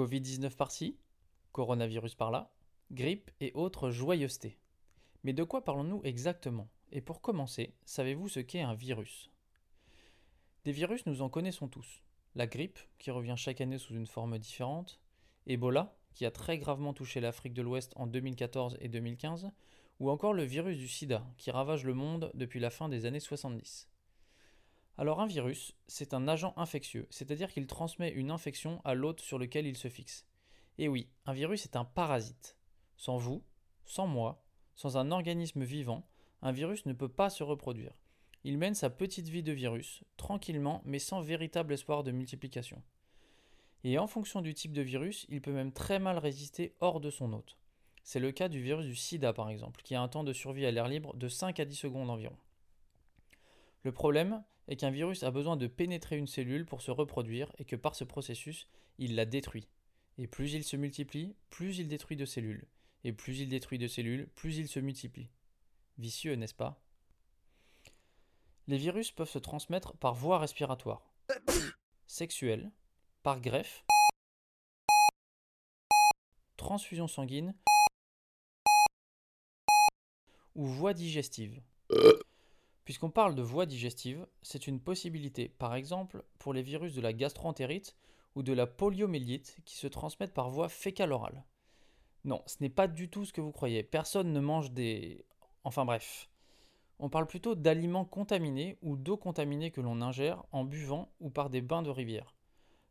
Covid-19 par-ci, coronavirus par-là, grippe et autres joyeusetés. Mais de quoi parlons-nous exactement? Et pour commencer, savez-vous ce qu'est un virus? Des virus, nous en connaissons tous. La grippe, qui revient chaque année sous une forme différente, Ebola, qui a très gravement touché l'Afrique de l'Ouest en 2014 et 2015, ou encore le virus du sida, qui ravage le monde depuis la fin des années 70. Alors un virus, c'est un agent infectieux, c'est-à-dire qu'il transmet une infection à l'hôte sur lequel il se fixe. Et oui, un virus est un parasite. Sans vous, sans moi, sans un organisme vivant, un virus ne peut pas se reproduire. Il mène sa petite vie de virus, tranquillement, mais sans véritable espoir de multiplication. Et en fonction du type de virus, il peut même très mal résister hors de son hôte. C'est le cas du virus du sida par exemple, qui a un temps de survie à l'air libre de 5 à 10 secondes environ. Le problème est qu'un virus a besoin de pénétrer une cellule pour se reproduire et que par ce processus, il la détruit. Et plus il se multiplie, plus il détruit de cellules. Et plus il détruit de cellules, plus il se multiplie. Vicieux, n'est-ce pas? Les virus peuvent se transmettre par voie respiratoire, sexuelle, par greffe, transfusion sanguine ou voie digestive. Puisqu'on parle de voie digestive, c'est une possibilité, par exemple, pour les virus de la gastroentérite ou de la poliomyélite qui se transmettent par voie fécale-orale. Non, ce n'est pas du tout ce que vous croyez. Personne ne mange des... Enfin bref. On parle plutôt d'aliments contaminés ou d'eau contaminée que l'on ingère en buvant ou par des bains de rivière.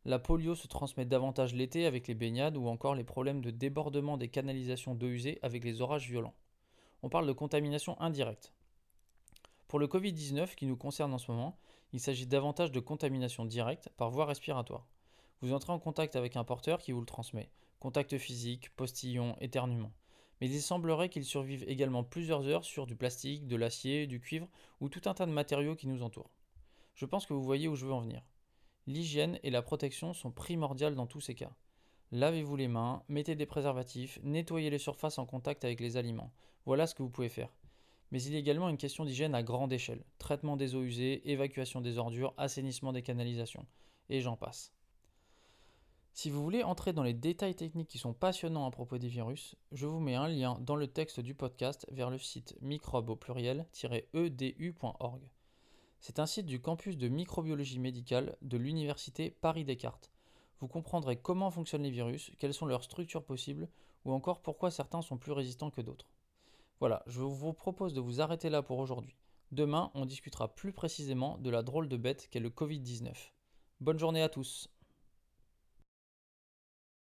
La polio se transmet davantage l'été avec les baignades ou encore les problèmes de débordement des canalisations d'eau usée avec les orages violents. On parle de contamination indirecte. Pour le Covid-19 qui nous concerne en ce moment, il s'agit davantage de contamination directe par voie respiratoire. Vous entrez en contact avec un porteur qui vous le transmet. Contact physique, postillon, éternuement. Mais il semblerait qu'il survive également plusieurs heures sur du plastique, de l'acier, du cuivre ou tout un tas de matériaux qui nous entourent. Je pense que vous voyez où je veux en venir. L'hygiène et la protection sont primordiales dans tous ces cas. Lavez-vous les mains, mettez des préservatifs, nettoyez les surfaces en contact avec les aliments. Voilà ce que vous pouvez faire. Mais il y a également une question d'hygiène à grande échelle. Traitement des eaux usées, évacuation des ordures, assainissement des canalisations. Et j'en passe. Si vous voulez entrer dans les détails techniques qui sont passionnants à propos des virus, je vous mets un lien dans le texte du podcast vers le site microbe au pluriel-edu.org. C'est un site du campus de microbiologie médicale de l'université Paris-Descartes. Vous comprendrez comment fonctionnent les virus, quelles sont leurs structures possibles, ou encore pourquoi certains sont plus résistants que d'autres. Voilà, je vous propose de vous arrêter là pour aujourd'hui. Demain, on discutera plus précisément de la drôle de bête qu'est le Covid-19. Bonne journée à tous